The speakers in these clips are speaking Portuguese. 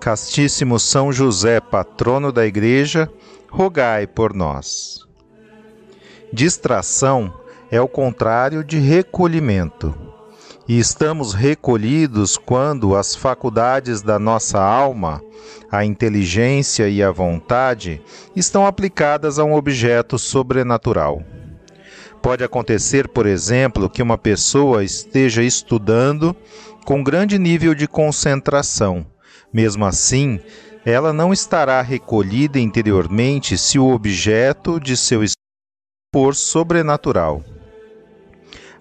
Castíssimo São José, patrono da Igreja, rogai por nós. Distração é o contrário de recolhimento. E estamos recolhidos quando as faculdades da nossa alma, a inteligência e a vontade, estão aplicadas a um objeto sobrenatural. Pode acontecer, por exemplo, que uma pessoa esteja estudando com grande nível de concentração. Mesmo assim, ela não estará recolhida interiormente se o objeto de seu for sobrenatural.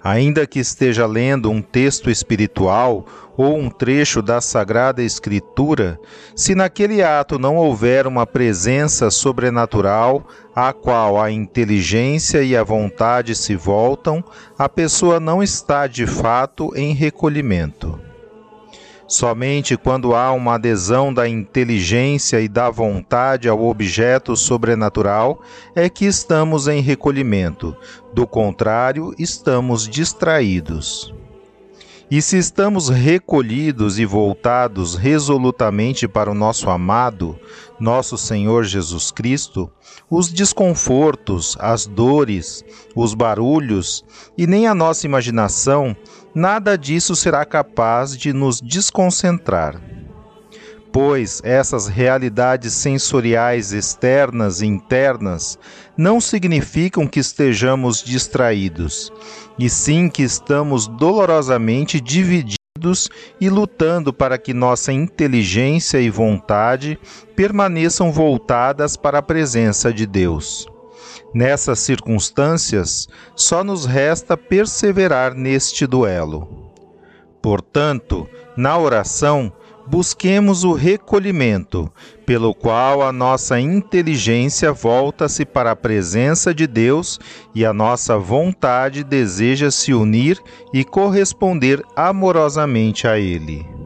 Ainda que esteja lendo um texto espiritual ou um trecho da Sagrada Escritura, se naquele ato não houver uma presença sobrenatural à qual a inteligência e a vontade se voltam, a pessoa não está de fato em recolhimento. Somente quando há uma adesão da inteligência e da vontade ao objeto sobrenatural é que estamos em recolhimento, do contrário, estamos distraídos. E se estamos recolhidos e voltados resolutamente para o nosso amado, nosso Senhor Jesus Cristo, os desconfortos, as dores, os barulhos e nem a nossa imaginação nada disso será capaz de nos desconcentrar. Pois essas realidades sensoriais externas e internas não significam que estejamos distraídos, e sim que estamos dolorosamente divididos e lutando para que nossa inteligência e vontade permaneçam voltadas para a presença de Deus. Nessas circunstâncias, só nos resta perseverar neste duelo. Portanto, na oração, busquemos o recolhimento, pelo qual a nossa inteligência volta-se para a presença de Deus e a nossa vontade deseja se unir e corresponder amorosamente a Ele.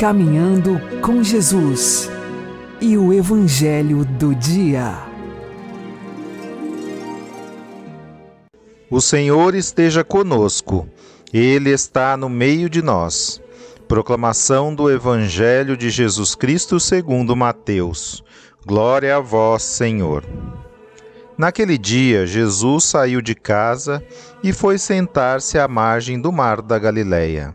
Caminhando com Jesus e o Evangelho do Dia. O Senhor esteja conosco, Ele está no meio de nós. Proclamação do Evangelho de Jesus Cristo segundo Mateus. Glória a vós, Senhor. Naquele dia, Jesus saiu de casa e foi sentar-se à margem do mar da Galileia.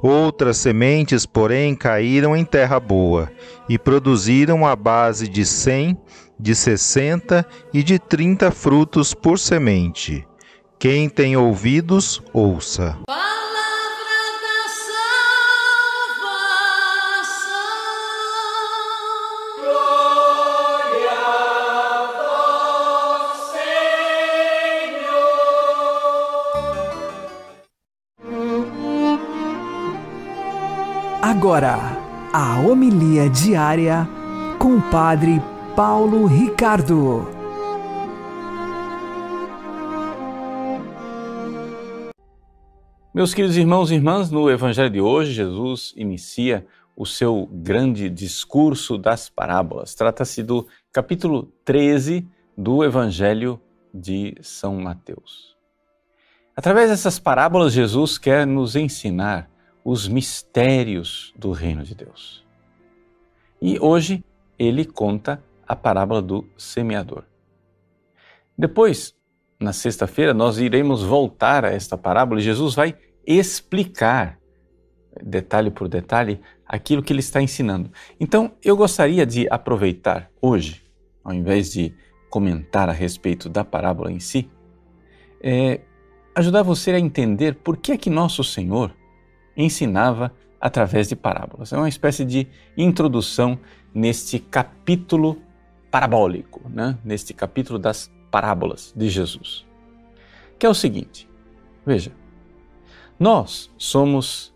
Outras sementes, porém, caíram em terra boa e produziram a base de cem, de sessenta e de trinta frutos por semente. Quem tem ouvidos, ouça. Agora, a homilia diária com o Padre Paulo Ricardo. Meus queridos irmãos e irmãs, no Evangelho de hoje, Jesus inicia o seu grande discurso das parábolas. Trata-se do capítulo 13 do Evangelho de São Mateus. Através dessas parábolas, Jesus quer nos ensinar os mistérios do reino de Deus. E hoje ele conta a parábola do semeador. Depois, na sexta-feira, nós iremos voltar a esta parábola e Jesus vai explicar, detalhe por detalhe, aquilo que ele está ensinando. Então, eu gostaria de aproveitar hoje, ao invés de comentar a respeito da parábola em si, é, ajudar você a entender por que é que nosso Senhor ensinava através de parábolas. É uma espécie de introdução neste capítulo parabólico, né? neste capítulo das parábolas de Jesus. Que é o seguinte: veja, nós somos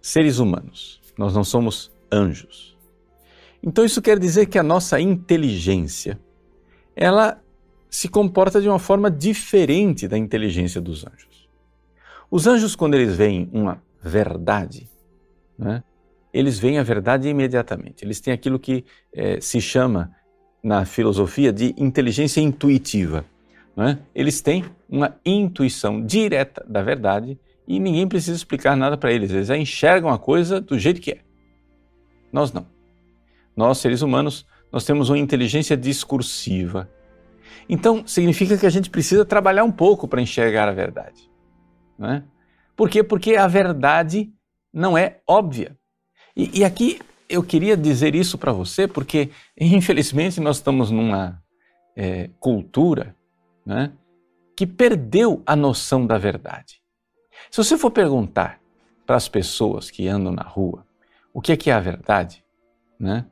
seres humanos, nós não somos anjos. Então isso quer dizer que a nossa inteligência ela se comporta de uma forma diferente da inteligência dos anjos. Os anjos, quando eles veem uma verdade, né? eles veem a verdade imediatamente. Eles têm aquilo que é, se chama na filosofia de inteligência intuitiva. Né? Eles têm uma intuição direta da verdade e ninguém precisa explicar nada para eles. Eles já enxergam a coisa do jeito que é. Nós não. Nós, seres humanos, nós temos uma inteligência discursiva. Então, significa que a gente precisa trabalhar um pouco para enxergar a verdade. Né? Por quê? Porque a verdade não é óbvia. E, e aqui eu queria dizer isso para você porque, infelizmente, nós estamos numa é, cultura né, que perdeu a noção da verdade. Se você for perguntar para as pessoas que andam na rua o que é que é a verdade, né,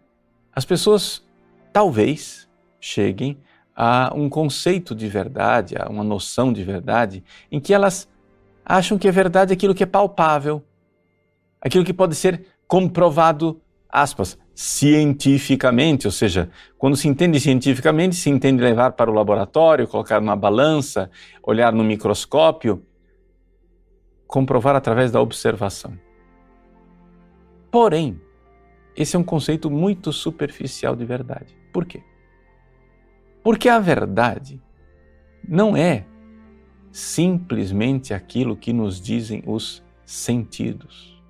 as pessoas talvez cheguem a um conceito de verdade, a uma noção de verdade, em que elas acham que é verdade aquilo que é palpável, aquilo que pode ser comprovado, aspas, cientificamente, ou seja, quando se entende cientificamente, se entende levar para o laboratório, colocar numa balança, olhar no microscópio, comprovar através da observação. Porém, esse é um conceito muito superficial de verdade. Por quê? Porque a verdade não é simplesmente aquilo que nos dizem os sentidos.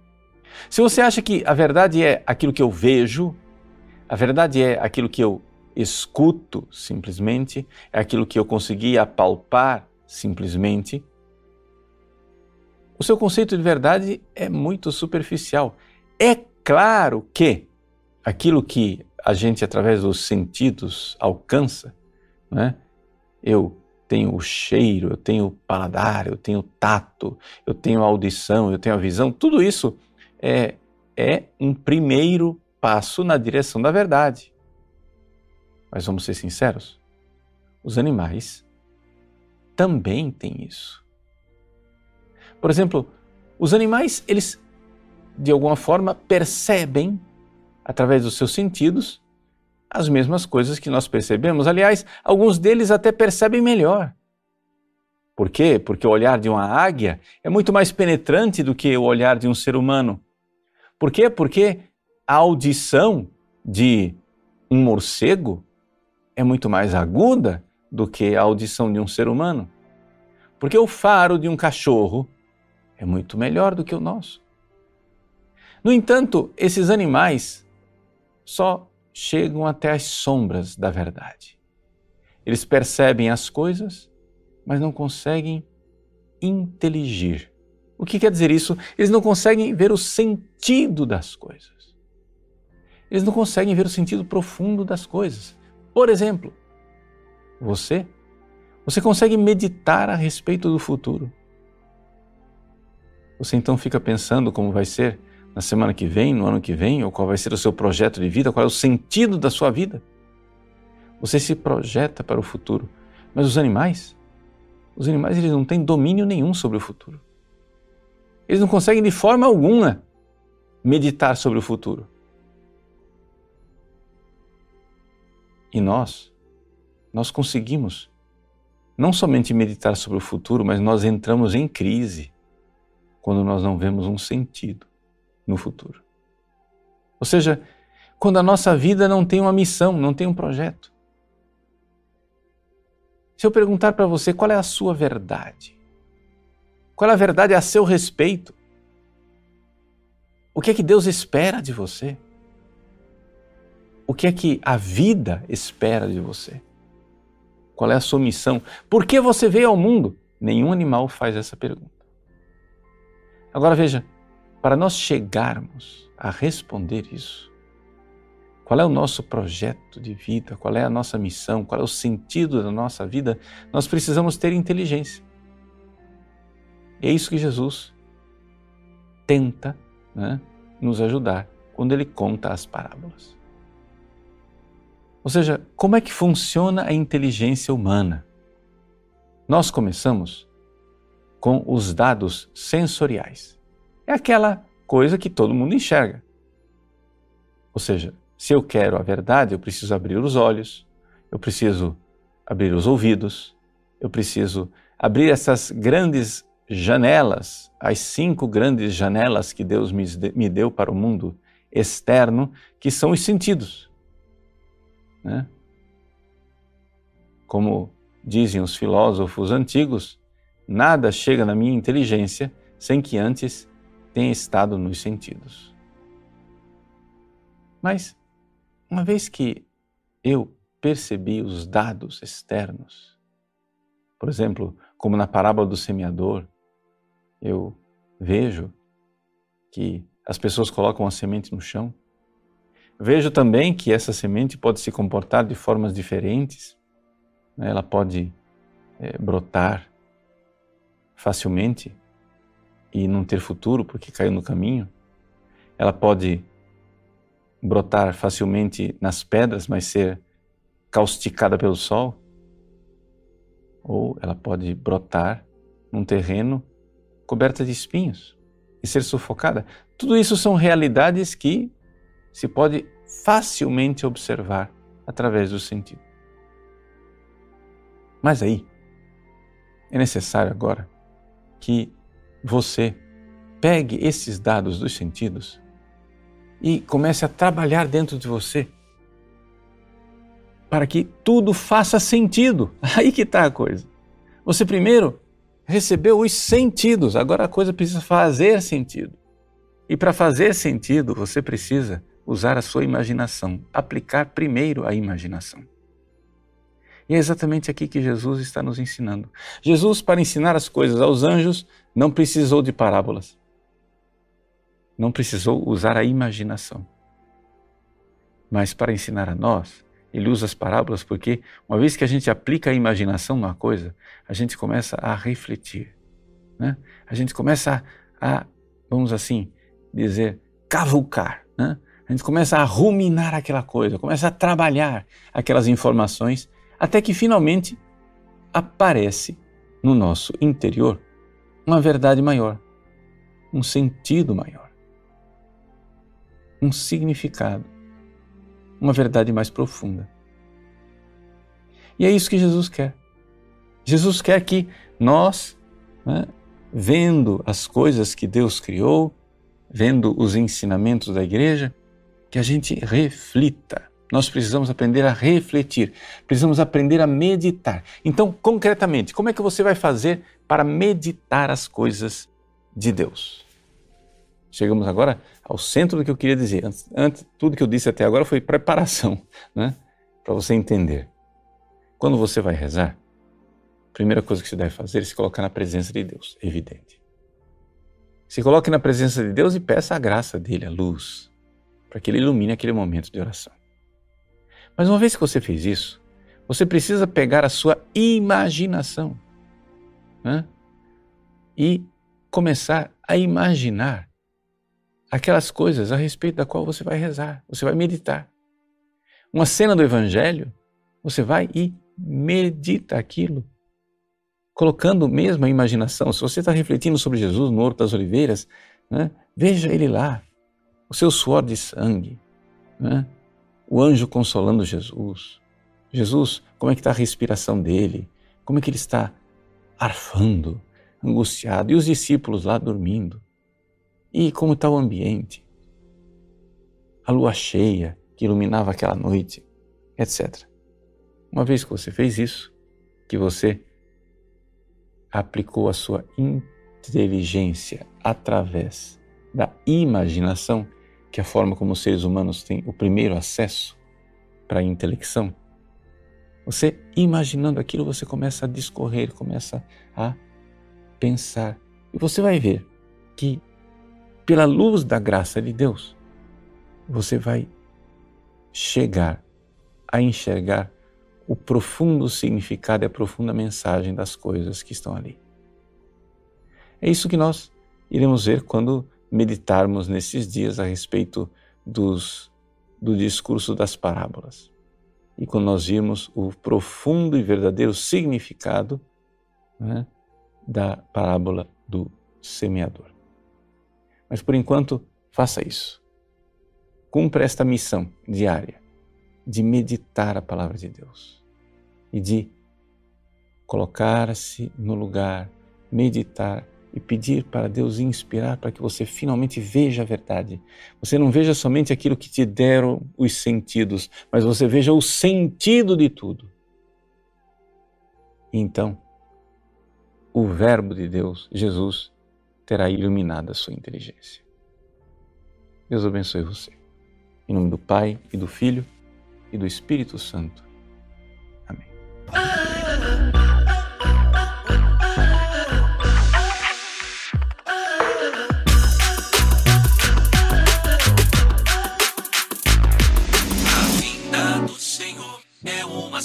Se você acha que a verdade é aquilo que eu vejo, a verdade é aquilo que eu escuto simplesmente, é aquilo que eu consegui apalpar simplesmente, o seu conceito de verdade é muito superficial. É claro que aquilo que a gente, através dos sentidos, alcança, né? eu tenho o cheiro, eu tenho o paladar, eu tenho o tato, eu tenho a audição, eu tenho a visão, tudo isso é, é um primeiro passo na direção da verdade. Mas vamos ser sinceros: os animais também têm isso. Por exemplo, os animais, eles de alguma forma percebem através dos seus sentidos as mesmas coisas que nós percebemos. Aliás, alguns deles até percebem melhor. Por quê? Porque o olhar de uma águia é muito mais penetrante do que o olhar de um ser humano. Por quê? Porque a audição de um morcego é muito mais aguda do que a audição de um ser humano. Porque o faro de um cachorro é muito melhor do que o nosso. No entanto, esses animais só chegam até as sombras da verdade. Eles percebem as coisas, mas não conseguem inteligir. O que quer dizer isso? Eles não conseguem ver o sentido das coisas. Eles não conseguem ver o sentido profundo das coisas. Por exemplo, você, você consegue meditar a respeito do futuro. Você então fica pensando como vai ser na semana que vem, no ano que vem, ou qual vai ser o seu projeto de vida, qual é o sentido da sua vida. Você se projeta para o futuro. Mas os animais, os animais eles não têm domínio nenhum sobre o futuro. Eles não conseguem de forma alguma meditar sobre o futuro. E nós, nós conseguimos não somente meditar sobre o futuro, mas nós entramos em crise quando nós não vemos um sentido no futuro. Ou seja, quando a nossa vida não tem uma missão, não tem um projeto. Se eu perguntar para você qual é a sua verdade, qual é a verdade a seu respeito, o que é que Deus espera de você? O que é que a vida espera de você? Qual é a sua missão? Por que você veio ao mundo? Nenhum animal faz essa pergunta. Agora veja, para nós chegarmos a responder isso, qual é o nosso projeto de vida, qual é a nossa missão, qual é o sentido da nossa vida, nós precisamos ter inteligência. E é isso que Jesus tenta né, nos ajudar quando ele conta as parábolas. Ou seja, como é que funciona a inteligência humana? Nós começamos com os dados sensoriais. É aquela coisa que todo mundo enxerga. Ou seja, se eu quero a verdade, eu preciso abrir os olhos, eu preciso abrir os ouvidos, eu preciso abrir essas grandes janelas, as cinco grandes janelas que Deus me deu para o mundo externo, que são os sentidos. Né? Como dizem os filósofos antigos, Nada chega na minha inteligência sem que antes tenha estado nos sentidos. Mas, uma vez que eu percebi os dados externos, por exemplo, como na parábola do semeador, eu vejo que as pessoas colocam a semente no chão. Vejo também que essa semente pode se comportar de formas diferentes. Né? Ela pode é, brotar facilmente e não ter futuro porque caiu no caminho. Ela pode brotar facilmente nas pedras, mas ser causticada pelo sol. Ou ela pode brotar num terreno coberta de espinhos e ser sufocada. Tudo isso são realidades que se pode facilmente observar através do sentido. Mas aí, é necessário agora que você pegue esses dados dos sentidos e comece a trabalhar dentro de você para que tudo faça sentido. Aí que está a coisa. Você primeiro recebeu os sentidos, agora a coisa precisa fazer sentido. E para fazer sentido, você precisa usar a sua imaginação, aplicar primeiro a imaginação. E é exatamente aqui que Jesus está nos ensinando. Jesus, para ensinar as coisas aos anjos, não precisou de parábolas. Não precisou usar a imaginação. Mas para ensinar a nós, ele usa as parábolas porque, uma vez que a gente aplica a imaginação numa coisa, a gente começa a refletir. Né? A gente começa a, a, vamos assim dizer, cavucar. Né? A gente começa a ruminar aquela coisa, começa a trabalhar aquelas informações até que finalmente aparece no nosso interior uma verdade maior, um sentido maior, um significado, uma verdade mais profunda. E é isso que Jesus quer. Jesus quer que nós, né, vendo as coisas que Deus criou, vendo os ensinamentos da igreja, que a gente reflita nós precisamos aprender a refletir, precisamos aprender a meditar. Então, concretamente, como é que você vai fazer para meditar as coisas de Deus? Chegamos agora ao centro do que eu queria dizer. Antes, antes tudo que eu disse até agora foi preparação, né? Para você entender. Quando você vai rezar, a primeira coisa que você deve fazer é se colocar na presença de Deus, evidente. Se coloque na presença de Deus e peça a graça dele, a luz, para que ele ilumine aquele momento de oração. Mas uma vez que você fez isso, você precisa pegar a sua imaginação né? e começar a imaginar aquelas coisas a respeito da qual você vai rezar, você vai meditar. Uma cena do Evangelho, você vai e medita aquilo, colocando mesmo a imaginação. Se você está refletindo sobre Jesus no Horto das Oliveiras, né? veja ele lá, o seu suor de sangue, né? O anjo consolando Jesus. Jesus, como é que está a respiração dele? Como é que ele está arfando, angustiado? E os discípulos lá dormindo? E como está o ambiente? A lua cheia que iluminava aquela noite, etc. Uma vez que você fez isso, que você aplicou a sua inteligência através da imaginação, que a forma como os seres humanos têm o primeiro acesso para a intelecção, você imaginando aquilo, você começa a discorrer, começa a pensar. E você vai ver que, pela luz da graça de Deus, você vai chegar a enxergar o profundo significado e a profunda mensagem das coisas que estão ali. É isso que nós iremos ver quando meditarmos nesses dias a respeito dos, do discurso das parábolas. E quando nós vimos o profundo e verdadeiro significado né, da parábola do semeador. Mas por enquanto, faça isso. Cumpra esta missão diária de meditar a palavra de Deus e de colocar-se no lugar, meditar e pedir para Deus inspirar para que você finalmente veja a verdade. Você não veja somente aquilo que te deram os sentidos, mas você veja o sentido de tudo. Então, o Verbo de Deus, Jesus, terá iluminado a sua inteligência. Deus abençoe você. Em nome do Pai e do Filho e do Espírito Santo. Amém.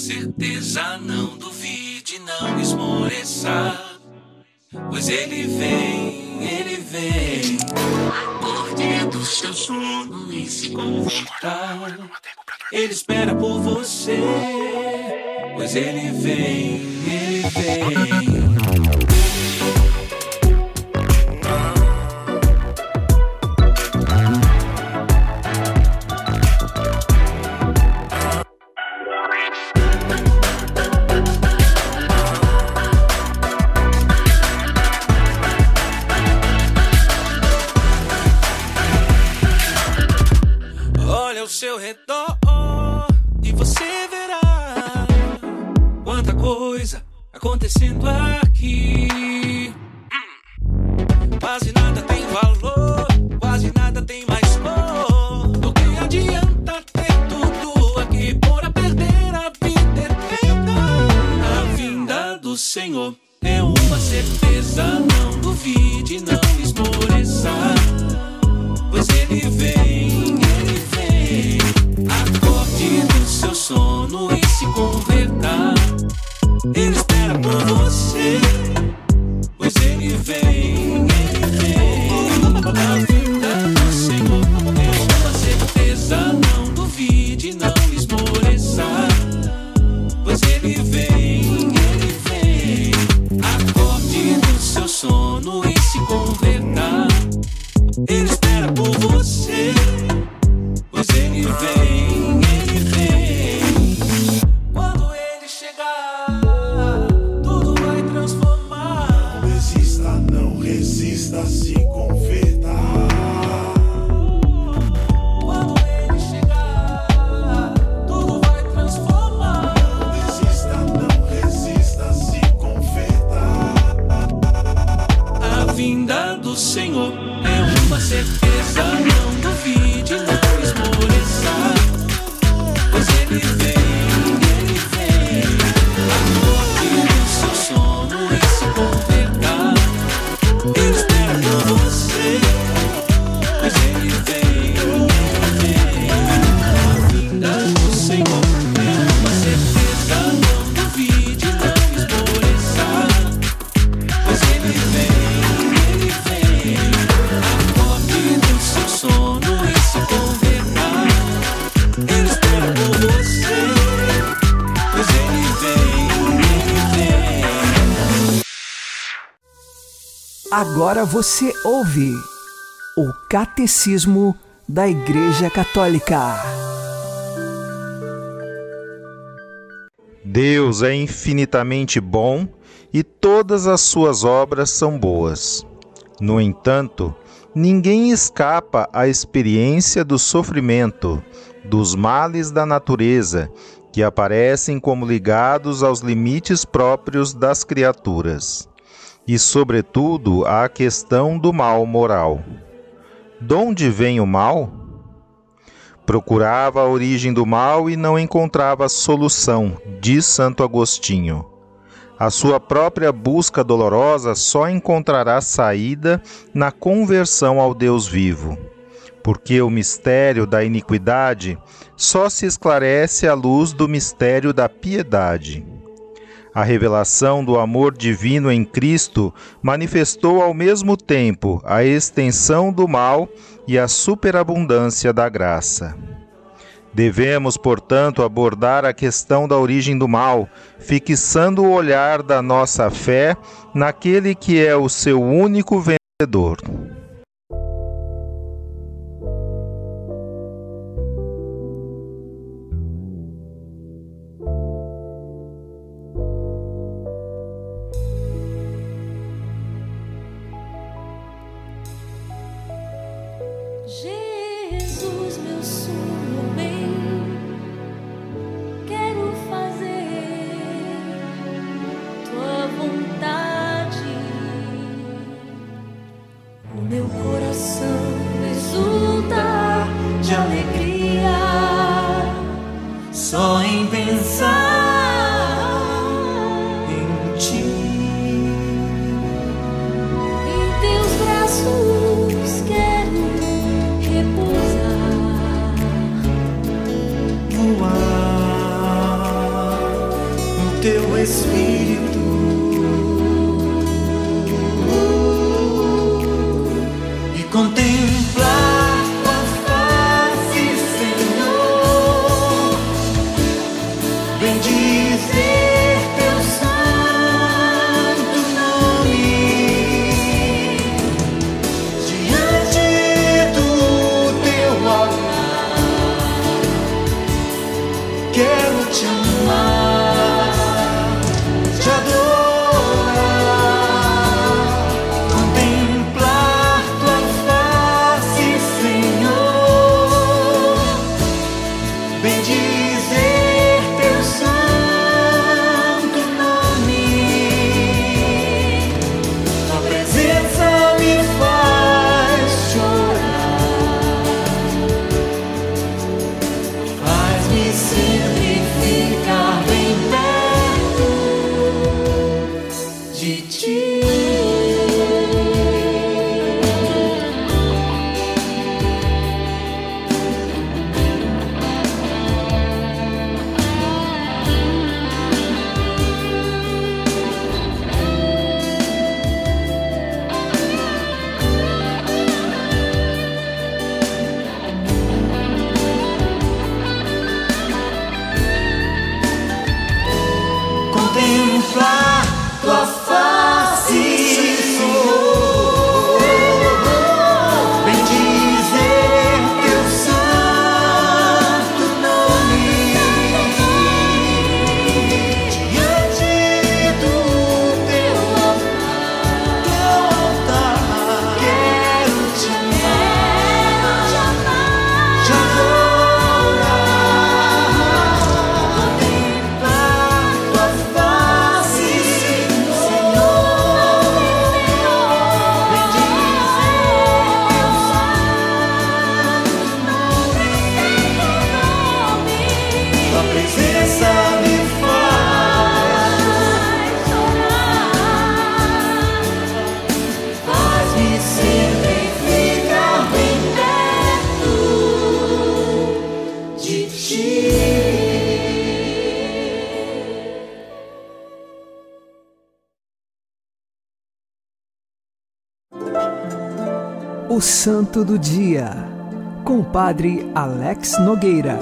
Certeza, não duvide, não esmoreça. Pois ele vem, ele vem. Acorde do seu sono e se confortar. Ele espera por você. Pois ele vem, ele vem. Agora você ouve o Catecismo da Igreja Católica. Deus é infinitamente bom e todas as suas obras são boas. No entanto, ninguém escapa à experiência do sofrimento, dos males da natureza, que aparecem como ligados aos limites próprios das criaturas, e, sobretudo, à questão do mal moral. Donde vem o mal? Procurava a origem do mal e não encontrava solução, diz Santo Agostinho. A sua própria busca dolorosa só encontrará saída na conversão ao Deus vivo, porque o mistério da iniquidade só se esclarece à luz do mistério da piedade. A revelação do amor divino em Cristo manifestou ao mesmo tempo a extensão do mal e a superabundância da graça. Devemos, portanto, abordar a questão da origem do mal, fixando o olhar da nossa fé naquele que é o seu único vencedor. Espírito. O Santo do Dia, com o Padre Alex Nogueira.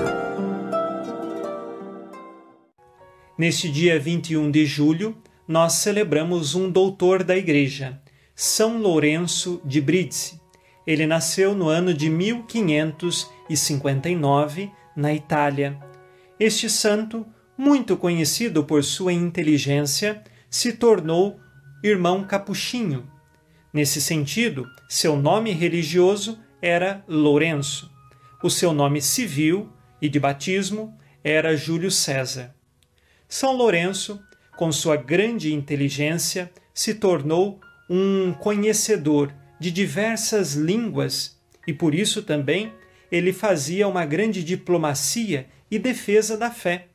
Neste dia 21 de julho, nós celebramos um doutor da Igreja, São Lourenço de Brindisi. Ele nasceu no ano de 1559 na Itália. Este santo, muito conhecido por sua inteligência, se tornou irmão capuchinho. Nesse sentido, seu nome religioso era Lourenço. O seu nome civil e de batismo era Júlio César. São Lourenço, com sua grande inteligência, se tornou um conhecedor de diversas línguas e por isso também ele fazia uma grande diplomacia e defesa da fé.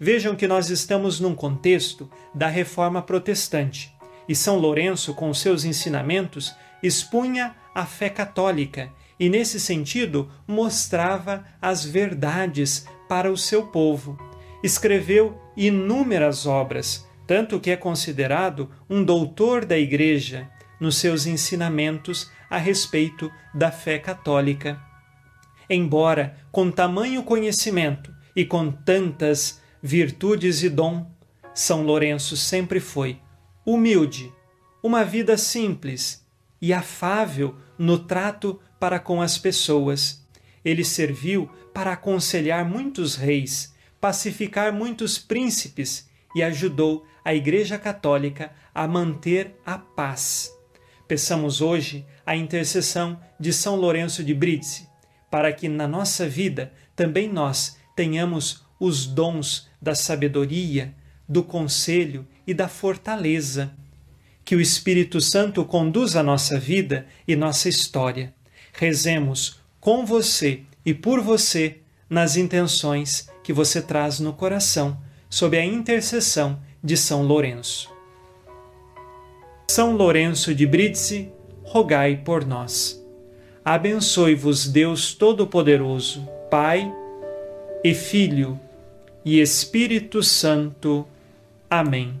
Vejam que nós estamos num contexto da reforma protestante e São Lourenço, com seus ensinamentos, expunha a fé católica e, nesse sentido, mostrava as verdades para o seu povo. Escreveu inúmeras obras, tanto que é considerado um doutor da Igreja nos seus ensinamentos a respeito da fé católica. Embora com tamanho conhecimento e com tantas virtudes e dom, São Lourenço sempre foi humilde, uma vida simples e afável no trato para com as pessoas. Ele serviu para aconselhar muitos reis, pacificar muitos príncipes e ajudou a Igreja Católica a manter a paz. Peçamos hoje a intercessão de São Lourenço de Brindisi, para que na nossa vida também nós tenhamos os dons da sabedoria, do conselho e da fortaleza. Que o Espírito Santo conduza a nossa vida e nossa história. Rezemos com você e por você nas intenções que você traz no coração, sob a intercessão de São Lourenço. São Lourenço de Brindisi, rogai por nós. Abençoe-vos Deus Todo-Poderoso, Pai e Filho e Espírito Santo. Amém.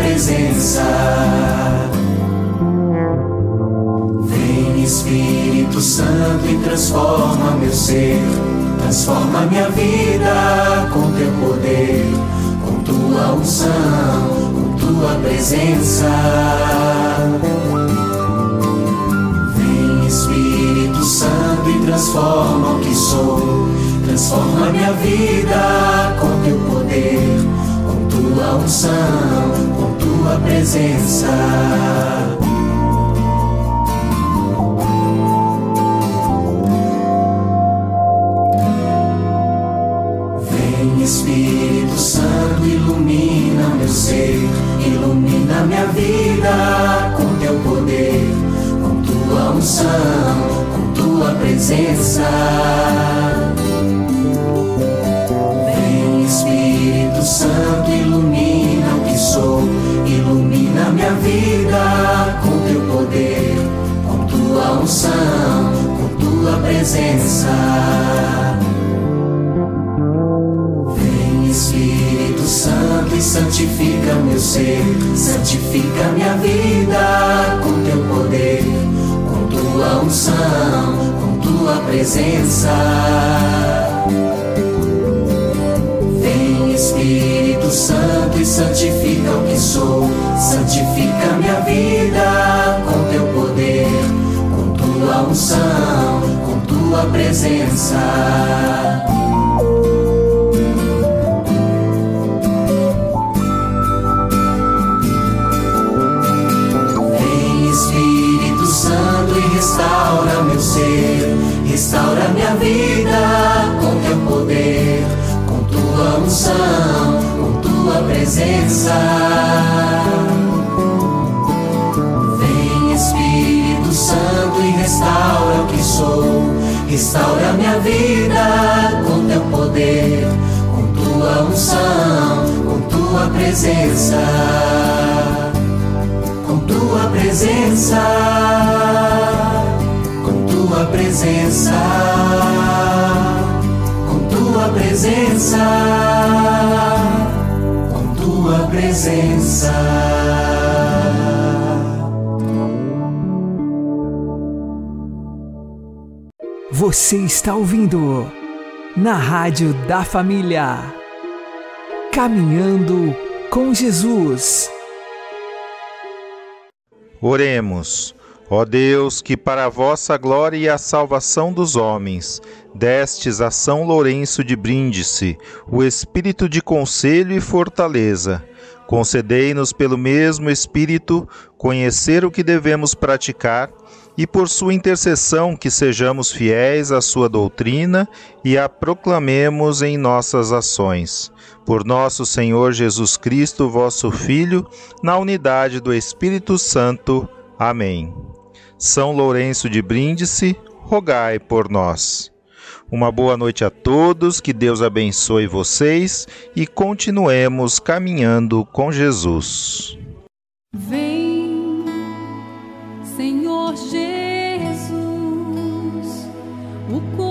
Presença. Vem Espírito Santo e transforma meu ser, transforma minha vida com teu poder, com tua unção, com tua presença. Vem Espírito Santo e transforma o que sou, transforma minha vida com teu poder, com tua unção, com tua presença. Vem Espírito Santo, ilumina meu ser, ilumina minha vida com teu poder, com tua unção, com tua presença. Vem Espírito Santo, unção, com tua presença. Vem Espírito Santo e santifica meu ser, santifica minha vida com teu poder, com tua unção, com tua presença. Vem Espírito Santo e santifica o que sou, santifica minha vida unção, com tua presença. Vem Espírito Santo e restaura meu ser, restaura minha vida com teu poder, com tua unção, com tua presença. Restaura minha vida com teu poder, com tua unção, com tua presença. Com tua presença, com tua presença, com tua presença, com tua presença. Você está ouvindo na Rádio da Família. Caminhando com Jesus. Oremos. Ó Deus, que para a vossa glória e a salvação dos homens destes a São Lourenço de Bríndice o espírito de conselho e fortaleza, concedei-nos pelo mesmo espírito conhecer o que devemos praticar e por sua intercessão que sejamos fiéis à sua doutrina e a proclamemos em nossas ações. Por nosso Senhor Jesus Cristo, vosso Filho, na unidade do Espírito Santo. Amém. São Lourenço de Bríndice, rogai por nós. Uma boa noite a todos, que Deus abençoe vocês e continuemos caminhando com Jesus. Vem, Senhor Jesus, o coração